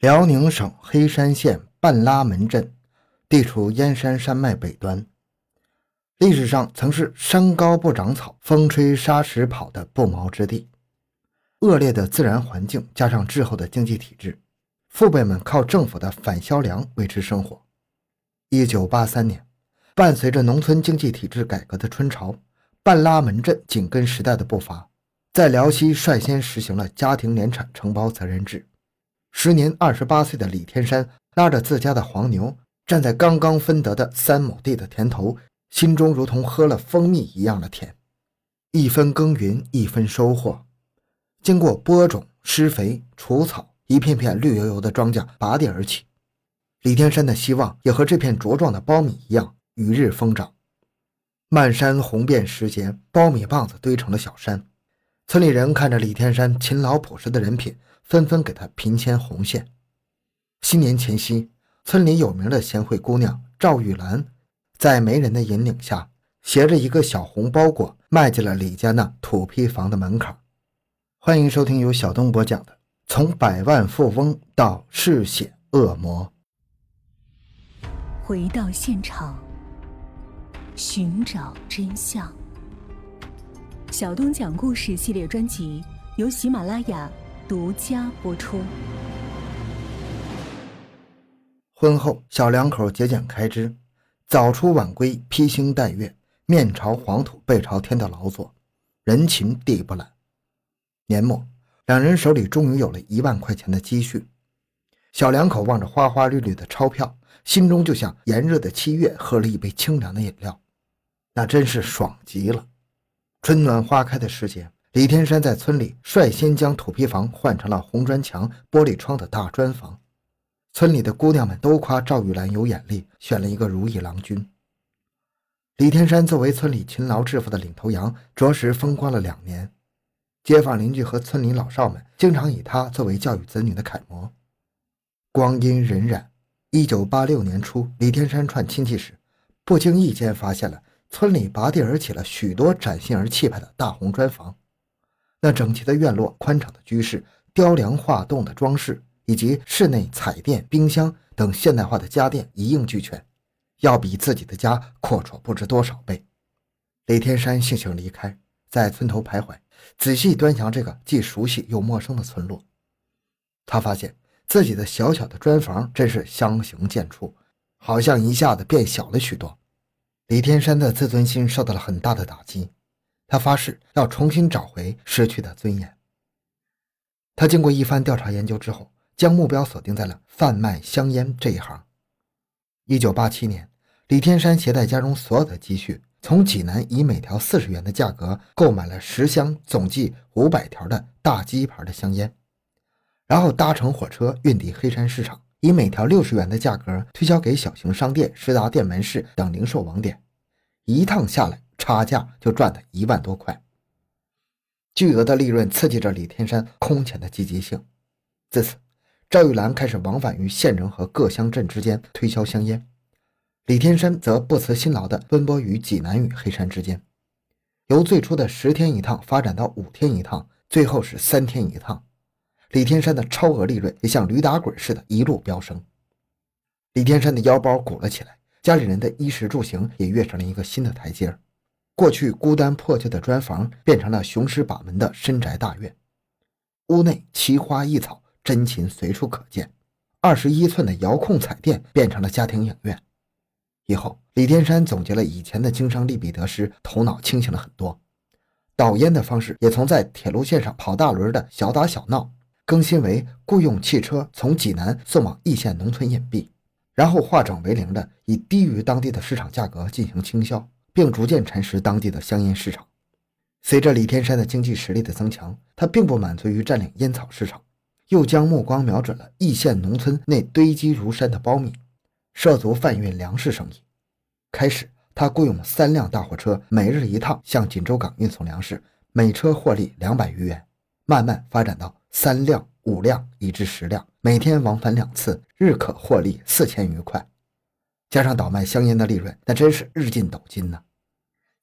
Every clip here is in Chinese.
辽宁省黑山县半拉门镇，地处燕山山脉北端，历史上曾是山高不长草、风吹沙石跑的不毛之地。恶劣的自然环境加上滞后的经济体制，父辈们靠政府的返销粮维持生活。一九八三年，伴随着农村经济体制改革的春潮，半拉门镇紧跟时代的步伐，在辽西率先实行了家庭联产承包责任制。时年二十八岁的李天山拉着自家的黄牛，站在刚刚分得的三亩地的田头，心中如同喝了蜂蜜一样的甜。一分耕耘一分收获，经过播种、施肥、除草，一片片绿油油的庄稼拔地而起。李天山的希望也和这片茁壮的苞米一样，与日疯长。漫山红遍时节，苞米棒子堆成了小山。村里人看着李天山勤劳朴实的人品。纷纷给他平牵红线。新年前夕，村里有名的贤惠姑娘赵玉兰，在媒人的引领下，携着一个小红包裹，迈进了李家那土坯房的门槛。欢迎收听由小东播讲的《从百万富翁到嗜血恶魔》。回到现场，寻找真相。小东讲故事系列专辑由喜马拉雅。独家播出。婚后，小两口节俭开支，早出晚归，披星戴月，面朝黄土背朝天的劳作，人勤地不懒。年末，两人手里终于有了一万块钱的积蓄。小两口望着花花绿绿的钞票，心中就像炎热的七月喝了一杯清凉的饮料，那真是爽极了。春暖花开的时节。李天山在村里率先将土坯房换成了红砖墙、玻璃窗的大砖房，村里的姑娘们都夸赵玉兰有眼力，选了一个如意郎君。李天山作为村里勤劳致富的领头羊，着实风光了两年，街坊邻居和村里老少们经常以他作为教育子女的楷模。光阴荏苒，一九八六年初，李天山串亲戚时，不经意间发现了村里拔地而起了许多崭新而气派的大红砖房。那整齐的院落、宽敞的居室、雕梁画栋的装饰，以及室内彩电、冰箱等现代化的家电一应俱全，要比自己的家阔绰不知多少倍。李天山悻悻离开，在村头徘徊，仔细端详这个既熟悉又陌生的村落。他发现自己的小小的砖房真是相形见绌，好像一下子变小了许多。李天山的自尊心受到了很大的打击。他发誓要重新找回失去的尊严。他经过一番调查研究之后，将目标锁定在了贩卖香烟这一行。一九八七年，李天山携带家中所有的积蓄，从济南以每条四十元的价格购买了十箱总计五百条的大鸡牌的香烟，然后搭乘火车运抵黑山市场，以每条六十元的价格推销给小型商店、食杂店门市等零售网点，一趟下来。差价就赚了一万多块，巨额的利润刺激着李天山空前的积极性。自此，赵玉兰开始往返于县城和各乡镇之间推销香烟，李天山则不辞辛劳地奔波于济南与黑山之间，由最初的十天一趟发展到五天一趟，最后是三天一趟。李天山的超额利润也像驴打滚似的，一路飙升。李天山的腰包鼓了起来，家里人的衣食住行也跃上了一个新的台阶儿。过去孤单破旧的砖房变成了雄狮把门的深宅大院，屋内奇花异草，珍禽随处可见。二十一寸的遥控彩电变成了家庭影院。以后，李天山总结了以前的经商利弊得失，头脑清醒了很多。导烟的方式也从在铁路线上跑大轮的小打小闹，更新为雇佣汽车从济南送往易县农村隐蔽，然后化整为零的以低于当地的市场价格进行倾销。并逐渐蚕食当地的香烟市场。随着李天山的经济实力的增强，他并不满足于占领烟草市场，又将目光瞄准了易县农村那堆积如山的苞米，涉足贩运粮食生意。开始，他雇佣三辆大货车，每日一趟向锦州港运送粮食，每车获利两百余元。慢慢发展到三辆、五辆，以至十辆，每天往返两次，日可获利四千余块。加上倒卖香烟的利润，那真是日进斗金呐！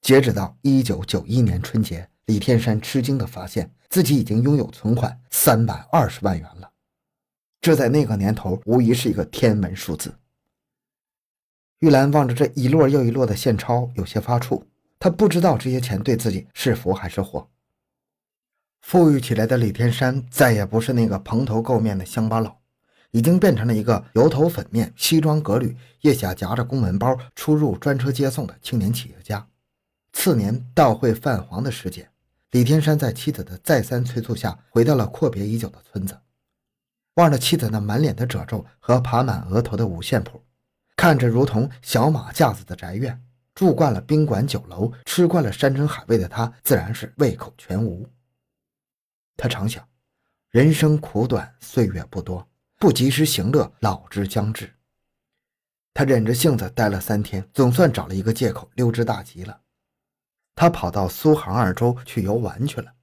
截止到一九九一年春节，李天山吃惊地发现自己已经拥有存款三百二十万元了。这在那个年头无疑是一个天文数字。玉兰望着这一摞又一摞的现钞，有些发怵。她不知道这些钱对自己是福还是祸。富裕起来的李天山再也不是那个蓬头垢面的乡巴佬，已经变成了一个油头粉面、西装革履、腋下夹着公文包出入专车接送的青年企业家。次年到会泛黄的时节，李天山在妻子的再三催促下，回到了阔别已久的村子。望着妻子那满脸的褶皱和爬满额头的五线谱，看着如同小马架子的宅院，住惯了宾馆酒楼、吃惯了山珍海味的他，自然是胃口全无。他常想，人生苦短，岁月不多，不及时行乐，老之将至。他忍着性子待了三天，总算找了一个借口溜之大吉了。他跑到苏杭二州去游玩去了。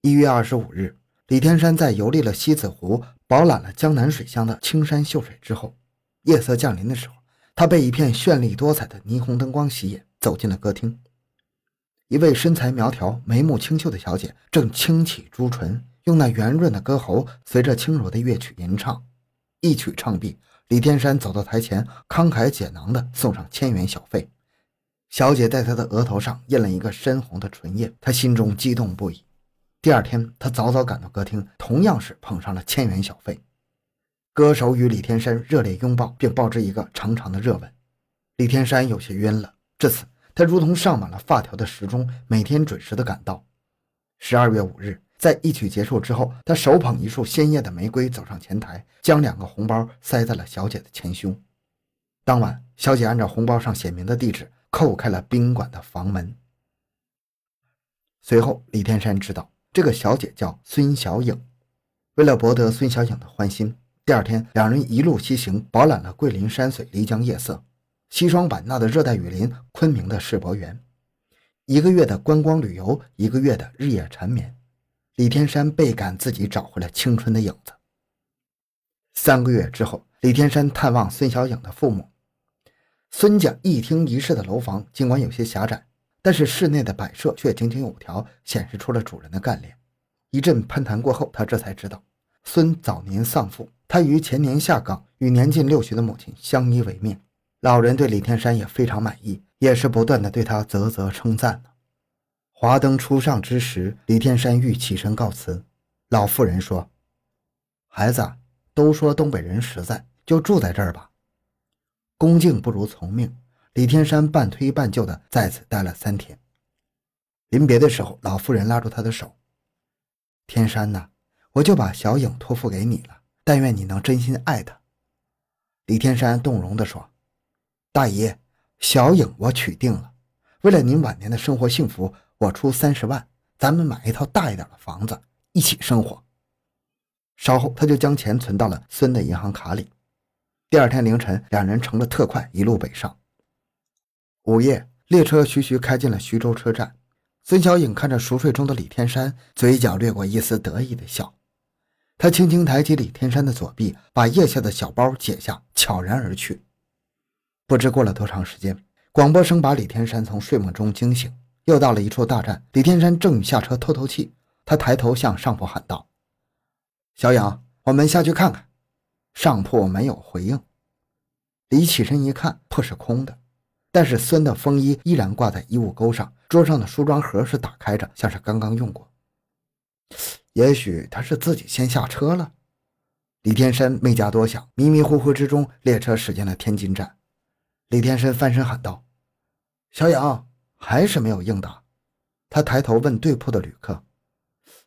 一月二十五日，李天山在游历了西子湖、饱览了江南水乡的青山秀水之后，夜色降临的时候，他被一片绚丽多彩的霓虹灯光吸引，走进了歌厅。一位身材苗条、眉目清秀的小姐正轻启朱唇，用那圆润的歌喉随着轻柔的乐曲吟唱。一曲唱毕，李天山走到台前，慷慨解囊地送上千元小费。小姐在他的额头上印了一个深红的唇印，他心中激动不已。第二天，他早早赶到歌厅，同样是捧上了千元小费。歌手与李天山热烈拥抱，并报之一个长长的热吻。李天山有些晕了，这次。他如同上满了发条的时钟，每天准时的赶到。十二月五日，在一曲结束之后，他手捧一束鲜艳的玫瑰走上前台，将两个红包塞在了小姐的前胸。当晚，小姐按照红包上写明的地址叩开了宾馆的房门。随后，李天山知道这个小姐叫孙小颖。为了博得孙小颖的欢心，第二天两人一路西行，饱览了桂林山水、漓江夜色。西双版纳的热带雨林，昆明的世博园，一个月的观光旅游，一个月的日夜缠绵，李天山倍感自己找回了青春的影子。三个月之后，李天山探望孙小颖的父母。孙家一厅一室的楼房，尽管有些狭窄，但是室内的摆设却井井有条，显示出了主人的干练。一阵攀谈过后，他这才知道，孙早年丧父，他于前年下岗，与年近六旬的母亲相依为命。老人对李天山也非常满意，也是不断的对他啧啧称赞呢。华灯初上之时，李天山欲起身告辞，老妇人说：“孩子，都说东北人实在，就住在这儿吧。”恭敬不如从命，李天山半推半就的在此待了三天。临别的时候，老妇人拉住他的手：“天山呐，我就把小影托付给你了，但愿你能真心爱她。”李天山动容地说。大姨，小影我娶定了。为了您晚年的生活幸福，我出三十万，咱们买一套大一点的房子，一起生活。稍后，他就将钱存到了孙的银行卡里。第二天凌晨，两人乘着特快一路北上。午夜，列车徐徐开进了徐州车站。孙小影看着熟睡中的李天山，嘴角掠过一丝得意的笑。他轻轻抬起李天山的左臂，把腋下的小包解下，悄然而去。不知过了多长时间，广播声把李天山从睡梦中惊醒。又到了一处大站，李天山正下车透透气，他抬头向上铺喊道：“小影，我们下去看看。”上铺没有回应。李起身一看，铺是空的，但是孙的风衣依然挂在衣物钩上，桌上的梳妆盒是打开着，像是刚刚用过。也许他是自己先下车了。李天山没加多想，迷迷糊糊之中，列车驶进了天津站。李天山翻身喊道：“小杨，还是没有应答。”他抬头问对铺的旅客：“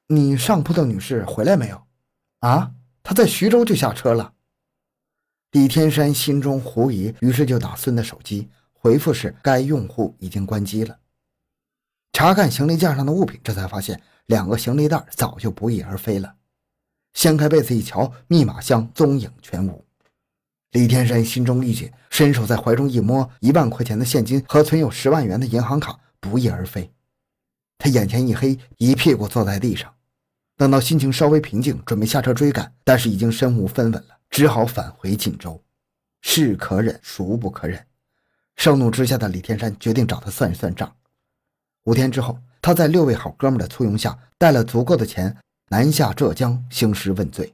你上铺的女士回来没有？”“啊，她在徐州就下车了。”李天山心中狐疑，于是就打孙的手机，回复是：“该用户已经关机了。”查看行李架上的物品，这才发现两个行李袋早就不翼而飞了。掀开被子一瞧，密码箱踪影全无。李天山心中一紧，伸手在怀中一摸，一万块钱的现金和存有十万元的银行卡不翼而飞。他眼前一黑，一屁股坐在地上。等到心情稍微平静，准备下车追赶，但是已经身无分文了，只好返回锦州。是可忍，孰不可忍？盛怒之下的李天山决定找他算一算账。五天之后，他在六位好哥们的簇拥下，带了足够的钱南下浙江兴师问罪。